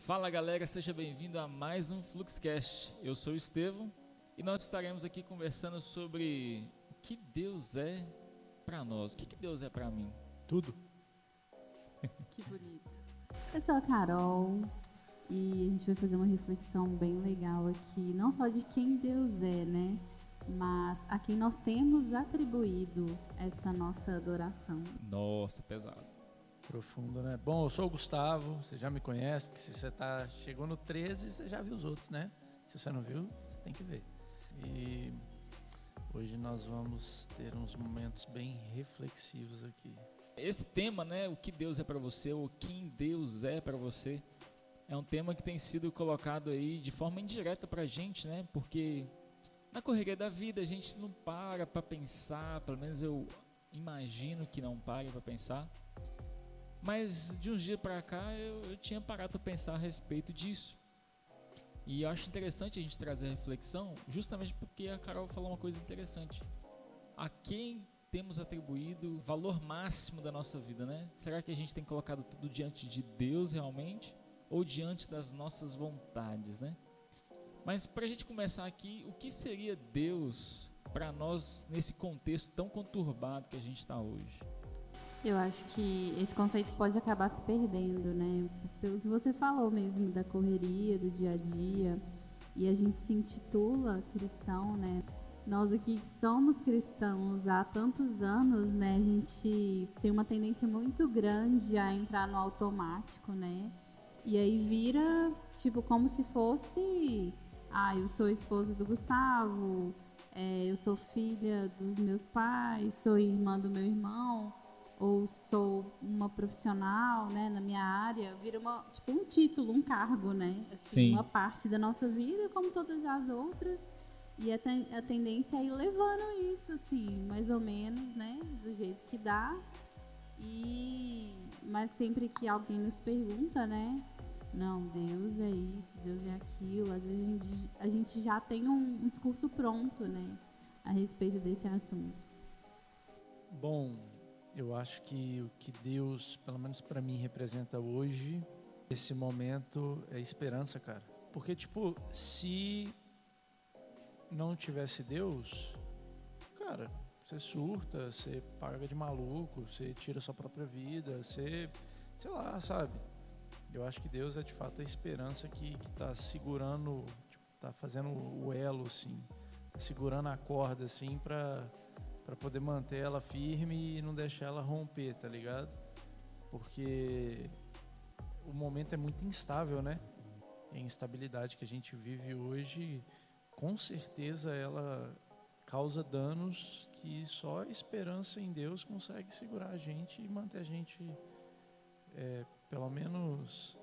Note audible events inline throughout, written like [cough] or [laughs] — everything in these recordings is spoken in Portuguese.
Fala galera, seja bem-vindo a mais um Fluxcast. Eu sou o Estevão e nós estaremos aqui conversando sobre o que Deus é para nós. O que, que Deus é para mim? Tudo. Que bonito. Eu sou a Carol e a gente vai fazer uma reflexão bem legal aqui, não só de quem Deus é, né? Mas a quem nós temos atribuído essa nossa adoração. Nossa, pesado. Profundo, né? Bom, eu sou o Gustavo, você já me conhece, porque se você tá, chegou no 13, você já viu os outros, né? Se você não viu, você tem que ver. E hoje nós vamos ter uns momentos bem reflexivos aqui. Esse tema, né, o que Deus é para você, ou quem Deus é para você, é um tema que tem sido colocado aí de forma indireta pra gente, né? Porque na correria da vida a gente não para para pensar, pelo menos eu imagino que não pare para pensar. Mas de uns dias para cá eu, eu tinha parado para pensar a respeito disso. E eu acho interessante a gente trazer a reflexão, justamente porque a Carol falou uma coisa interessante. A quem temos atribuído valor máximo da nossa vida, né? Será que a gente tem colocado tudo diante de Deus realmente? Ou diante das nossas vontades, né? Mas para a gente começar aqui, o que seria Deus para nós nesse contexto tão conturbado que a gente está hoje? Eu acho que esse conceito pode acabar se perdendo, né? Pelo que você falou mesmo da correria, do dia a dia. E a gente se intitula cristão, né? Nós aqui que somos cristãos há tantos anos, né? A gente tem uma tendência muito grande a entrar no automático, né? E aí vira, tipo, como se fosse ah, eu sou esposa do Gustavo, é, eu sou filha dos meus pais, sou irmã do meu irmão, ou sou uma profissional, né, na minha área, vira uma, tipo um título, um cargo, né? Assim, uma parte da nossa vida, como todas as outras. E a, ten a tendência é ir levando isso, assim, mais ou menos, né, do jeito que dá. E mas sempre que alguém nos pergunta, né, não, Deus é isso, Deus é aquilo. Às vezes a gente, a gente já tem um, um, discurso pronto, né, a respeito desse assunto. Bom, eu acho que o que Deus, pelo menos para mim, representa hoje, esse momento é esperança, cara. Porque, tipo, se não tivesse Deus, cara, você surta, você paga de maluco, você tira sua própria vida, você, sei lá, sabe? Eu acho que Deus é de fato a esperança que está segurando, está tipo, fazendo o elo, assim, tá segurando a corda, assim, para para poder manter ela firme e não deixar ela romper, tá ligado? Porque o momento é muito instável, né? a instabilidade que a gente vive hoje, com certeza ela causa danos que só a esperança em Deus consegue segurar a gente e manter a gente é, pelo menos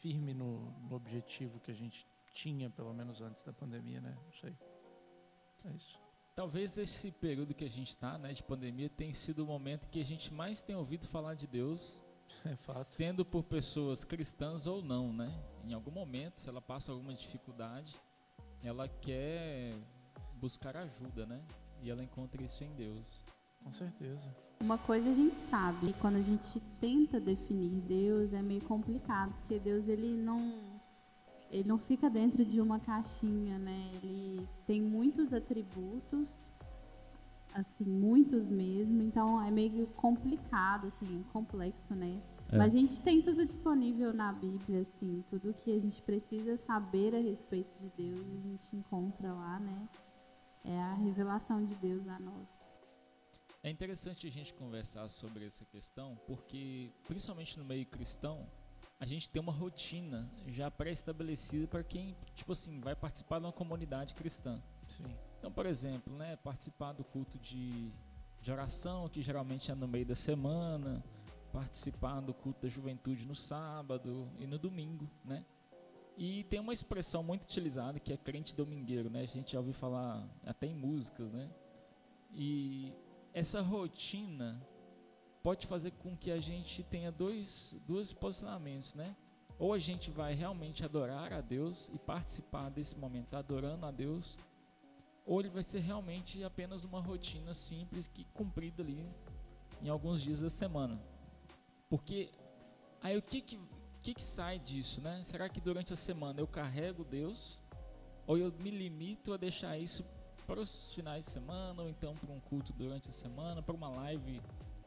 firme no, no, objetivo que a gente tinha, pelo menos antes da pandemia, né? Não sei. É isso. Talvez esse período que a gente está, né, de pandemia, tenha sido o momento que a gente mais tem ouvido falar de Deus, [laughs] é sendo por pessoas cristãs ou não, né? Em algum momento, se ela passa alguma dificuldade, ela quer buscar ajuda, né? E ela encontra isso em Deus. Com certeza. Uma coisa a gente sabe, quando a gente tenta definir Deus é meio complicado, porque Deus ele não ele não fica dentro de uma caixinha, né? Ele tem muitos atributos, assim, muitos mesmo, então é meio complicado, assim, complexo, né? É. Mas a gente tem tudo disponível na Bíblia, assim, tudo que a gente precisa saber a respeito de Deus, a gente encontra lá, né? É a revelação de Deus a nós. É interessante a gente conversar sobre essa questão, porque principalmente no meio cristão, a gente tem uma rotina já pré-estabelecida para quem, tipo assim, vai participar de uma comunidade cristã. Sim. Então, por exemplo, né, participar do culto de, de oração, que geralmente é no meio da semana, participar do culto da juventude no sábado e no domingo, né? E tem uma expressão muito utilizada que é crente domingueiro, né? A gente já ouviu falar até em músicas, né? E essa rotina pode fazer com que a gente tenha dois, dois posicionamentos, né? Ou a gente vai realmente adorar a Deus e participar desse momento adorando a Deus, ou ele vai ser realmente apenas uma rotina simples que cumprida ali em alguns dias da semana. Porque aí o que que, que que sai disso, né? Será que durante a semana eu carrego Deus ou eu me limito a deixar isso para os finais de semana ou então para um culto durante a semana, para uma live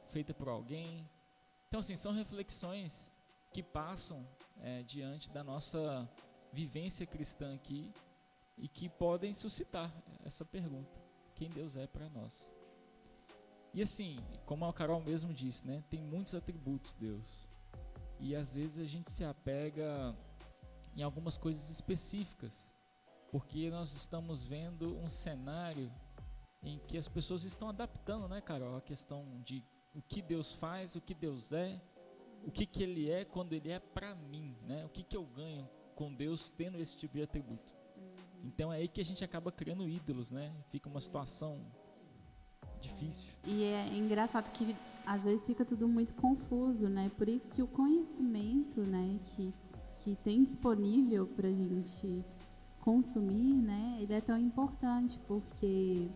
feita por alguém? Então assim, são reflexões que passam é, diante da nossa vivência cristã aqui e que podem suscitar essa pergunta: quem Deus é para nós? E assim, como a Carol mesmo disse, né, tem muitos atributos Deus. E às vezes a gente se apega em algumas coisas específicas, porque nós estamos vendo um cenário em que as pessoas estão adaptando, né, Carol, a questão de o que Deus faz, o que Deus é, o que, que Ele é quando Ele é para mim, né? O que, que eu ganho com Deus tendo esse tipo de atributo. Então é aí que a gente acaba criando ídolos, né? Fica uma situação difícil. E é engraçado que às vezes fica tudo muito confuso, né? Por isso que o conhecimento, né, que, que tem disponível para a gente consumir, né, ele é tão importante, porque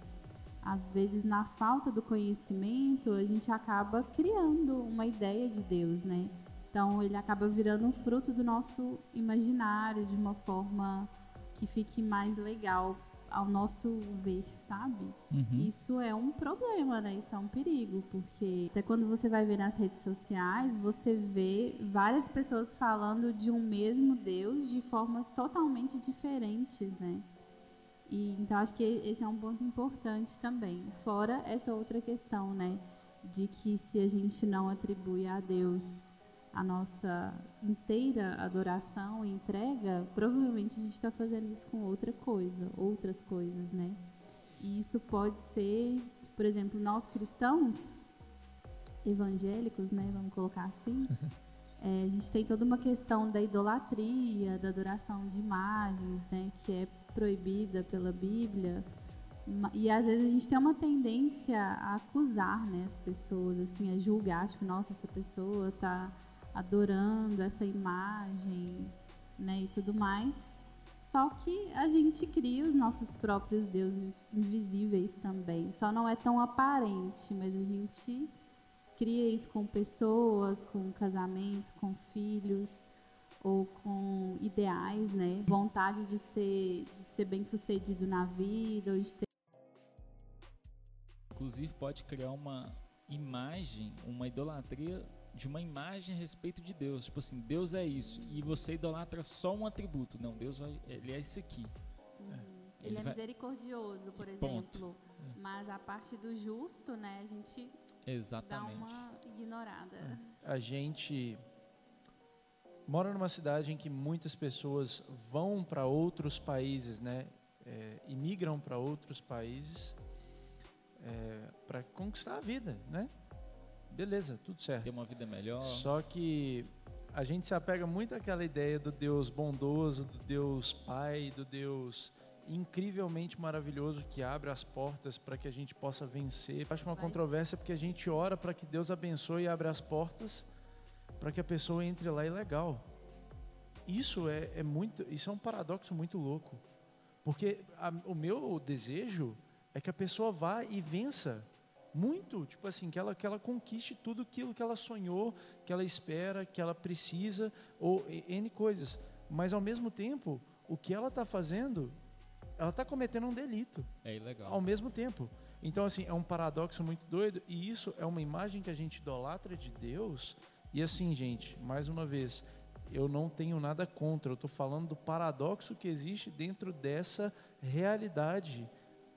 às vezes na falta do conhecimento a gente acaba criando uma ideia de Deus, né? Então ele acaba virando um fruto do nosso imaginário de uma forma que fique mais legal ao nosso ver, sabe? Uhum. Isso é um problema, né? Isso é um perigo, porque até quando você vai ver nas redes sociais, você vê várias pessoas falando de um mesmo Deus de formas totalmente diferentes, né? E, então acho que esse é um ponto importante também. Fora essa outra questão, né? De que se a gente não atribui a Deus a nossa inteira adoração e entrega, provavelmente a gente está fazendo isso com outra coisa, outras coisas, né? E isso pode ser, por exemplo, nós cristãos evangélicos, né? Vamos colocar assim. É, a gente tem toda uma questão da idolatria, da adoração de imagens, né? Que é proibida pela Bíblia. E às vezes a gente tem uma tendência a acusar né, as pessoas, assim, a julgar, tipo, nossa, essa pessoa está adorando essa imagem, né, e tudo mais. Só que a gente cria os nossos próprios deuses invisíveis também. Só não é tão aparente, mas a gente cria isso com pessoas, com casamento, com filhos ou com ideais, né? Vontade de ser, de ser bem sucedido na vida, ou de ter Inclusive pode criar uma imagem, uma idolatria de uma imagem a respeito de Deus. Tipo assim, Deus é isso. E você idolatra só um atributo. Não, Deus vai, ele é isso aqui. Uhum. Ele, ele, é vai... misericordioso, por exemplo. É. Mas a parte do justo, né, a gente Exatamente. dá uma ignorada. É. A gente mora numa cidade em que muitas pessoas vão para outros países, né? É, imigram para outros países é, para conquistar a vida, né? Beleza, tudo certo. Ter uma vida melhor. Só que a gente se apega muito àquela ideia do Deus bondoso, do Deus Pai, do Deus incrivelmente maravilhoso que abre as portas para que a gente possa vencer. Acho uma controvérsia porque a gente ora para que Deus abençoe e abra as portas para que a pessoa entre lá e legal. Isso é, é muito, isso é um paradoxo muito louco, porque a, o meu desejo é que a pessoa vá e vença muito, tipo assim, que ela, que ela conquiste tudo aquilo que ela sonhou, que ela espera, que ela precisa, ou N coisas. Mas ao mesmo tempo, o que ela está fazendo, ela está cometendo um delito. É ilegal. Ao mesmo tempo. Então, assim, é um paradoxo muito doido, e isso é uma imagem que a gente idolatra de Deus. E assim, gente, mais uma vez, eu não tenho nada contra, eu estou falando do paradoxo que existe dentro dessa realidade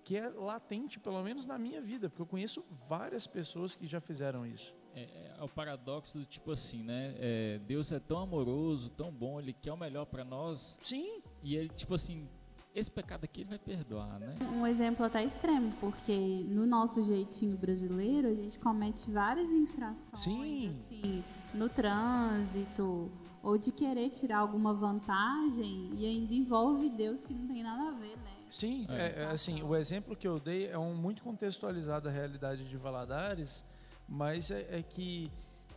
que é latente, pelo menos na minha vida, porque eu conheço várias pessoas que já fizeram isso. É, é, é o paradoxo do tipo assim, né? É, Deus é tão amoroso, tão bom, Ele quer o melhor para nós. Sim. E Ele, tipo assim, esse pecado aqui Ele vai perdoar, né? Um exemplo até extremo, porque no nosso jeitinho brasileiro, a gente comete várias infrações, Sim. assim, no trânsito, ou de querer tirar alguma vantagem e ainda envolve Deus que não tem nada a ver, né? Sim, é. É, assim, o exemplo que eu dei é um muito contextualizado à realidade de Valadares, mas é, é que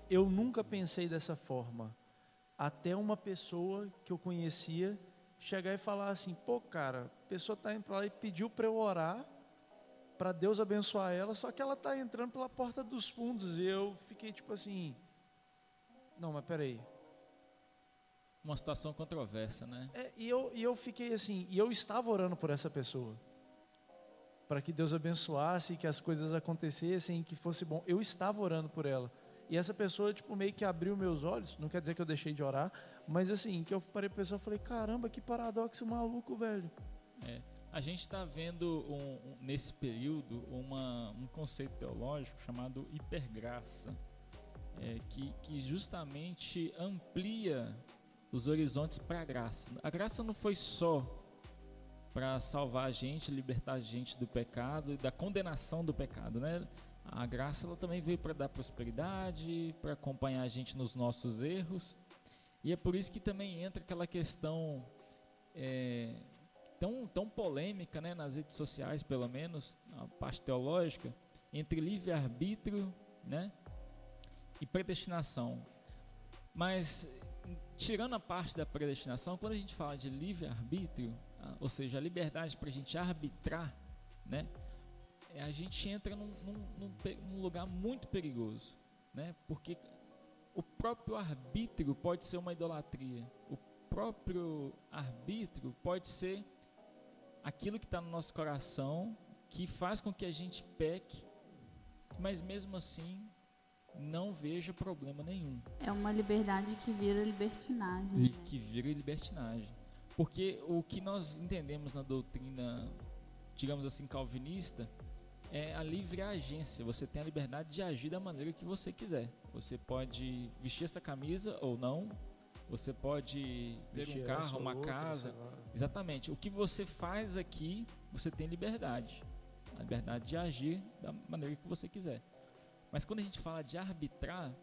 eu nunca pensei dessa forma. Até uma pessoa que eu conhecia chegar e falar assim: pô, cara, a pessoa está indo para lá e pediu para eu orar para Deus abençoar ela, só que ela está entrando pela porta dos fundos e eu fiquei tipo assim, não, mas peraí. Uma situação controversa, né? É, e, eu, e eu fiquei assim, e eu estava orando por essa pessoa, para que Deus abençoasse, que as coisas acontecessem, que fosse bom. Eu estava orando por ela. E essa pessoa, tipo, meio que abriu meus olhos, não quer dizer que eu deixei de orar, mas assim, que eu parei para e falei, caramba, que paradoxo maluco, velho. É. A gente está vendo um, um, nesse período uma, um conceito teológico chamado hipergraça, é, que, que justamente amplia os horizontes para a graça. A graça não foi só para salvar a gente, libertar a gente do pecado e da condenação do pecado, né? A graça ela também veio para dar prosperidade, para acompanhar a gente nos nossos erros. E é por isso que também entra aquela questão é, tão, tão polêmica né, nas redes sociais, pelo menos, a parte teológica, entre livre-arbítrio né, e predestinação. Mas, tirando a parte da predestinação, quando a gente fala de livre-arbítrio, ou seja, a liberdade para a gente arbitrar, né, é, a gente entra num, num, num, lugar muito perigoso, né, porque o próprio arbítrio pode ser uma idolatria, o próprio arbítrio pode ser aquilo que está no nosso coração que faz com que a gente peque, mas mesmo assim não veja problema nenhum. É uma liberdade que vira libertinagem. Né? Que vira libertinagem. Porque o que nós entendemos na doutrina, digamos assim, calvinista, é a livre agência. Você tem a liberdade de agir da maneira que você quiser. Você pode vestir essa camisa ou não, você pode ter um carro, uma outra, casa. Exatamente. O que você faz aqui, você tem liberdade. A liberdade de agir da maneira que você quiser. Mas quando a gente fala de arbitrar,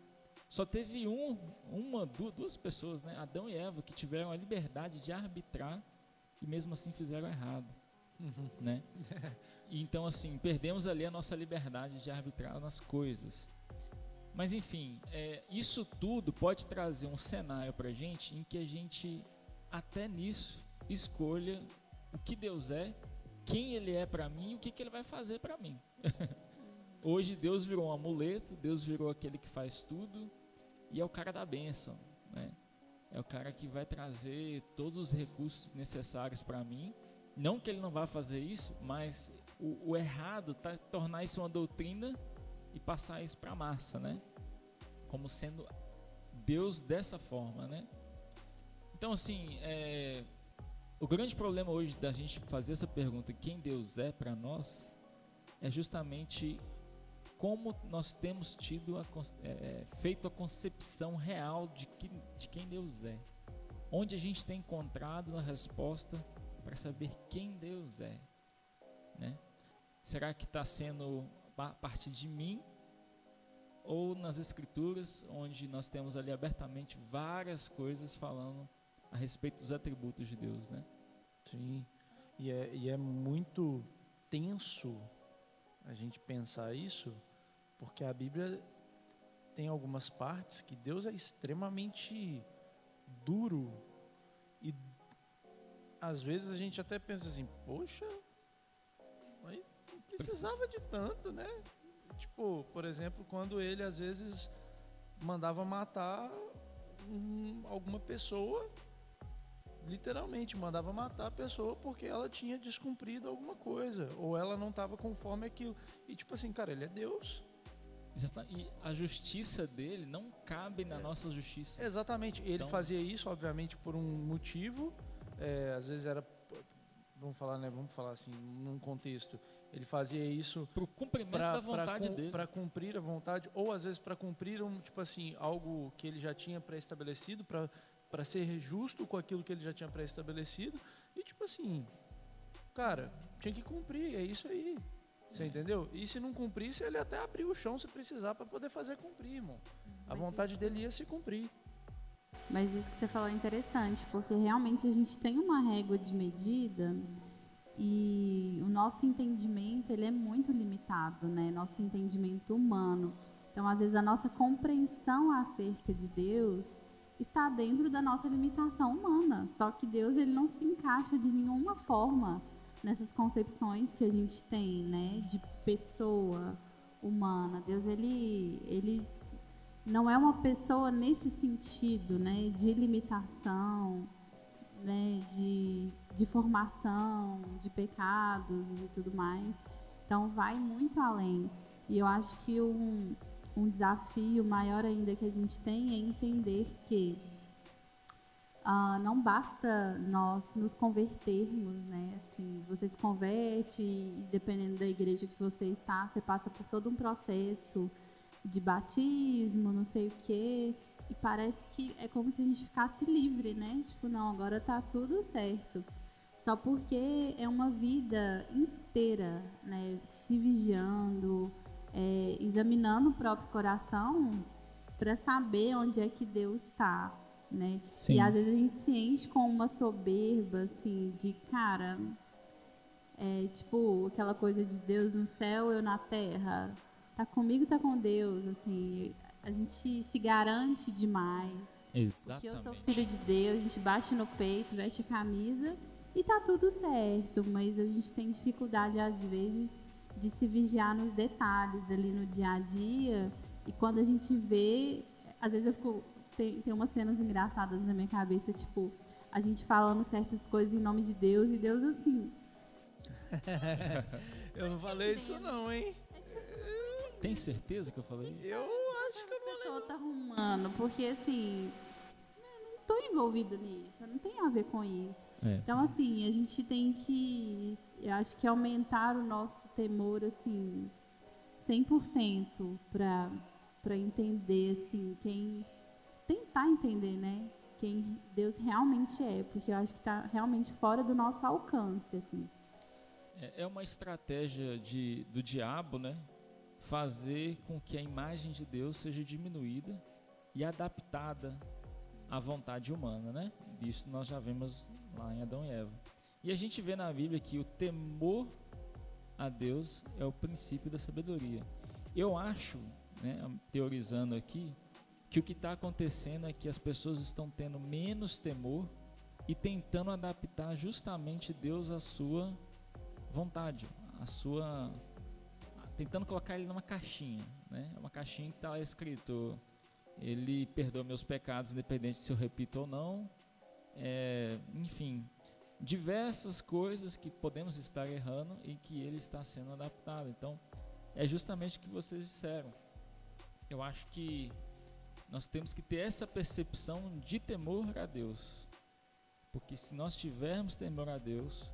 só teve um, uma, duas pessoas, né? Adão e Eva, que tiveram a liberdade de arbitrar e mesmo assim fizeram errado. Uhum. Né? [laughs] então, assim, perdemos ali a nossa liberdade de arbitrar nas coisas. Mas enfim, é, isso tudo pode trazer um cenário para a gente em que a gente, até nisso, escolha o que Deus é, quem Ele é para mim e o que, que Ele vai fazer para mim. [laughs] Hoje Deus virou um amuleto, Deus virou aquele que faz tudo e é o cara da bênção, né? É o cara que vai trazer todos os recursos necessários para mim. Não que ele não vá fazer isso, mas o, o errado tá tornar isso uma doutrina e passar isso para a massa, né? Como sendo Deus dessa forma, né? Então, assim, é, o grande problema hoje da gente fazer essa pergunta, quem Deus é para nós, é justamente como nós temos tido a, é, é, feito a concepção real de, que, de quem Deus é. Onde a gente tem encontrado a resposta para saber quem Deus é, né? Será que está sendo a partir de mim ou nas escrituras, onde nós temos ali abertamente várias coisas falando a respeito dos atributos de Deus, né? Sim, e é, e é muito tenso a gente pensar isso, porque a Bíblia tem algumas partes que Deus é extremamente duro e às vezes a gente até pensa assim, poxa, mas não precisava de tanto, né? Tipo, por exemplo, quando ele às vezes mandava matar um, alguma pessoa, literalmente mandava matar a pessoa porque ela tinha descumprido alguma coisa, ou ela não estava conforme aquilo. E tipo assim, cara, ele é Deus. E a justiça dele não cabe na é. nossa justiça. Exatamente. Ele então... fazia isso, obviamente, por um motivo. É, às vezes era, vamos falar, né? Vamos falar assim, num contexto ele fazia isso para cumprimento pra, da vontade pra, dele. Para cumprir a vontade, ou às vezes para cumprir um, tipo assim, algo que ele já tinha pré-estabelecido, para ser justo com aquilo que ele já tinha pré-estabelecido. E tipo assim, cara, tinha que cumprir, é isso aí. Você entendeu? E se não cumprisse, ele até abriu o chão se precisar para poder fazer cumprir, irmão. A Mas vontade isso... dele ia se cumprir. Mas isso que você falou é interessante, porque realmente a gente tem uma régua de medida e o nosso entendimento ele é muito limitado, né? Nosso entendimento humano. Então, às vezes a nossa compreensão acerca de Deus está dentro da nossa limitação humana. Só que Deus ele não se encaixa de nenhuma forma nessas concepções que a gente tem, né, de pessoa humana. Deus ele ele não é uma pessoa nesse sentido, né, de limitação, né, de, de formação, de pecados e tudo mais. Então vai muito além. E eu acho que um, um desafio maior ainda que a gente tem é entender que uh, não basta nós nos convertermos, né? Assim, você se converte e dependendo da igreja que você está, você passa por todo um processo de batismo, não sei o quê, e parece que é como se a gente ficasse livre, né? Tipo, não, agora tá tudo certo. Só porque é uma vida inteira, né? Se vigiando, é, examinando o próprio coração para saber onde é que Deus está, né? Sim. E às vezes a gente se enche com uma soberba, assim, de cara, é, tipo aquela coisa de Deus no céu, eu na terra, tá comigo, tá com Deus, assim, a gente se garante demais. Exatamente. Porque eu sou filho de Deus, a gente bate no peito, veste a camisa e tá tudo certo, mas a gente tem dificuldade às vezes de se vigiar nos detalhes ali no dia a dia. E quando a gente vê, às vezes eu fico tem, tem umas cenas engraçadas na minha cabeça, tipo, a gente falando certas coisas em nome de Deus e Deus assim. [laughs] eu não falei isso não, hein? É tipo assim, Tem certeza que eu falei? Eu acho que eu não pessoa tá arrumando, porque assim, eu não tô envolvida nisso, eu não tenho a ver com isso. É. Então assim, a gente tem que, eu acho que aumentar o nosso temor assim 100% para para entender assim quem tentar entender, né? Quem Deus realmente é, porque eu acho que está realmente fora do nosso alcance, assim. É, é uma estratégia de, do diabo, né? Fazer com que a imagem de Deus seja diminuída e adaptada à vontade humana, né? Isso nós já vemos lá em Adão e Eva. E a gente vê na Bíblia que o temor a Deus é o princípio da sabedoria. Eu acho, né, teorizando aqui, que o que está acontecendo é que as pessoas estão tendo menos temor e tentando adaptar justamente Deus à sua vontade, à sua tentando colocar ele numa caixinha, né? Uma caixinha que está escrito ele perdoa meus pecados, independente se eu repito ou não. É, enfim, diversas coisas que podemos estar errando e que ele está sendo adaptado. Então, é justamente o que vocês disseram. Eu acho que nós temos que ter essa percepção de temor a Deus. Porque se nós tivermos temor a Deus,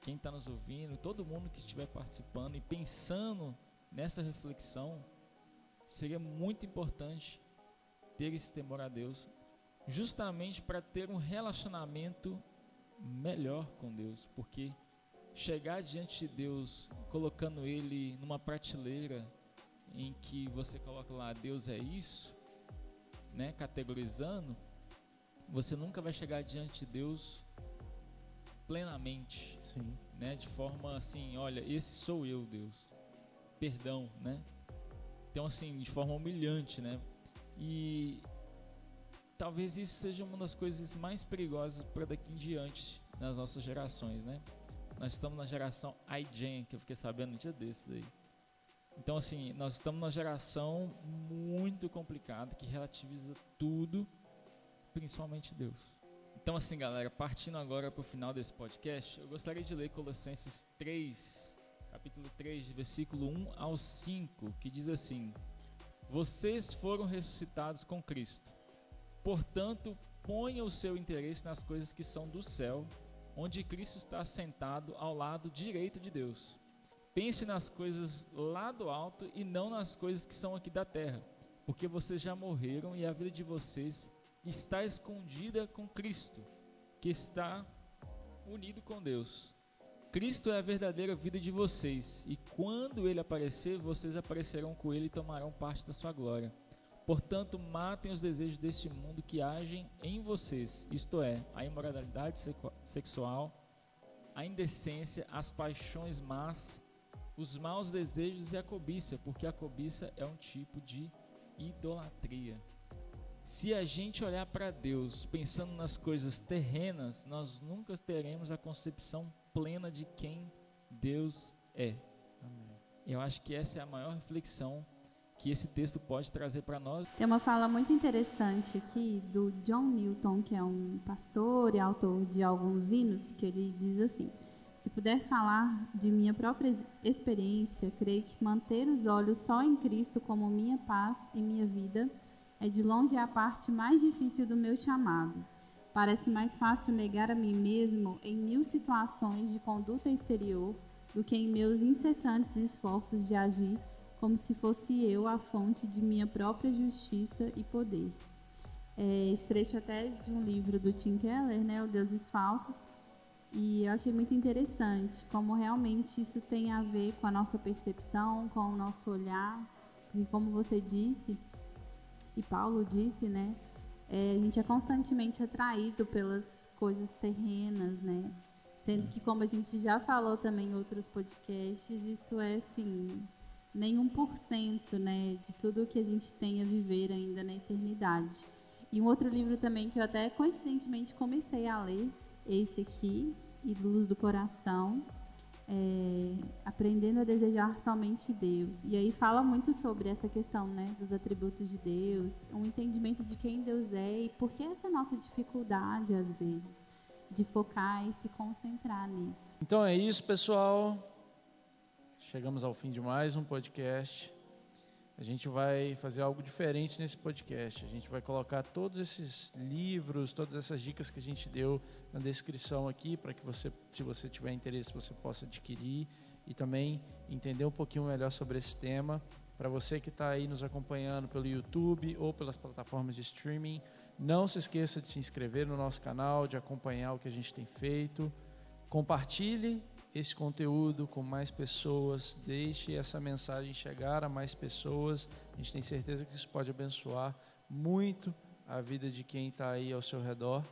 quem está nos ouvindo, todo mundo que estiver participando e pensando nessa reflexão, seria muito importante ter esse temor a Deus, justamente para ter um relacionamento melhor com Deus, porque chegar diante de Deus colocando ele numa prateleira em que você coloca lá Deus é isso, né, categorizando, você nunca vai chegar diante de Deus plenamente, Sim. né, de forma assim, olha, esse sou eu, Deus. Perdão, né? Então assim, de forma humilhante, né? E talvez isso seja uma das coisas mais perigosas para daqui em diante nas nossas gerações, né? Nós estamos na geração iGen, que eu fiquei sabendo no dia desses aí. Então, assim, nós estamos numa geração muito complicada que relativiza tudo, principalmente Deus. Então, assim, galera, partindo agora para o final desse podcast, eu gostaria de ler Colossenses 3, capítulo 3, versículo 1 ao 5, que diz assim: Vocês foram ressuscitados com Cristo. Portanto, ponha o seu interesse nas coisas que são do céu, onde Cristo está sentado ao lado direito de Deus. Pense nas coisas lá do alto e não nas coisas que são aqui da terra, porque vocês já morreram e a vida de vocês está escondida com Cristo, que está unido com Deus. Cristo é a verdadeira vida de vocês, e quando ele aparecer, vocês aparecerão com ele e tomarão parte da sua glória. Portanto, matem os desejos deste mundo que agem em vocês, isto é, a imoralidade sexual, a indecência, as paixões más, os maus desejos e a cobiça, porque a cobiça é um tipo de idolatria. Se a gente olhar para Deus pensando nas coisas terrenas, nós nunca teremos a concepção plena de quem Deus é. Amém. Eu acho que essa é a maior reflexão que esse texto pode trazer para nós. Tem uma fala muito interessante aqui do John Newton, que é um pastor e autor de alguns hinos, que ele diz assim: Se puder falar de minha própria experiência, creio que manter os olhos só em Cristo como minha paz e minha vida é de longe a parte mais difícil do meu chamado. Parece mais fácil negar a mim mesmo em mil situações de conduta exterior do que em meus incessantes esforços de agir como se fosse eu a fonte de minha própria justiça e poder. É, esse trecho até de um livro do Tim Keller, né, O Deuses Falsos, e eu achei muito interessante como realmente isso tem a ver com a nossa percepção, com o nosso olhar, e como você disse, e Paulo disse, né, é, a gente é constantemente atraído pelas coisas terrenas, né, sendo que como a gente já falou também em outros podcasts, isso é assim nem por cento né, de tudo que a gente tem a viver ainda na eternidade. E um outro livro também que eu até coincidentemente comecei a ler, esse aqui, e Luz do Coração, é, Aprendendo a Desejar Somente Deus. E aí fala muito sobre essa questão né, dos atributos de Deus, um entendimento de quem Deus é e por que essa nossa dificuldade, às vezes, de focar e se concentrar nisso. Então é isso, pessoal. Chegamos ao fim de mais um podcast. A gente vai fazer algo diferente nesse podcast. A gente vai colocar todos esses livros, todas essas dicas que a gente deu na descrição aqui, para que você, se você tiver interesse, você possa adquirir e também entender um pouquinho melhor sobre esse tema. Para você que está aí nos acompanhando pelo YouTube ou pelas plataformas de streaming, não se esqueça de se inscrever no nosso canal, de acompanhar o que a gente tem feito. Compartilhe esse conteúdo com mais pessoas, deixe essa mensagem chegar a mais pessoas. A gente tem certeza que isso pode abençoar muito a vida de quem está aí ao seu redor.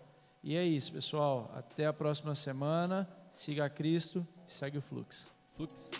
E é isso, pessoal. Até a próxima semana. Siga a Cristo e segue o fluxo. Fluxo.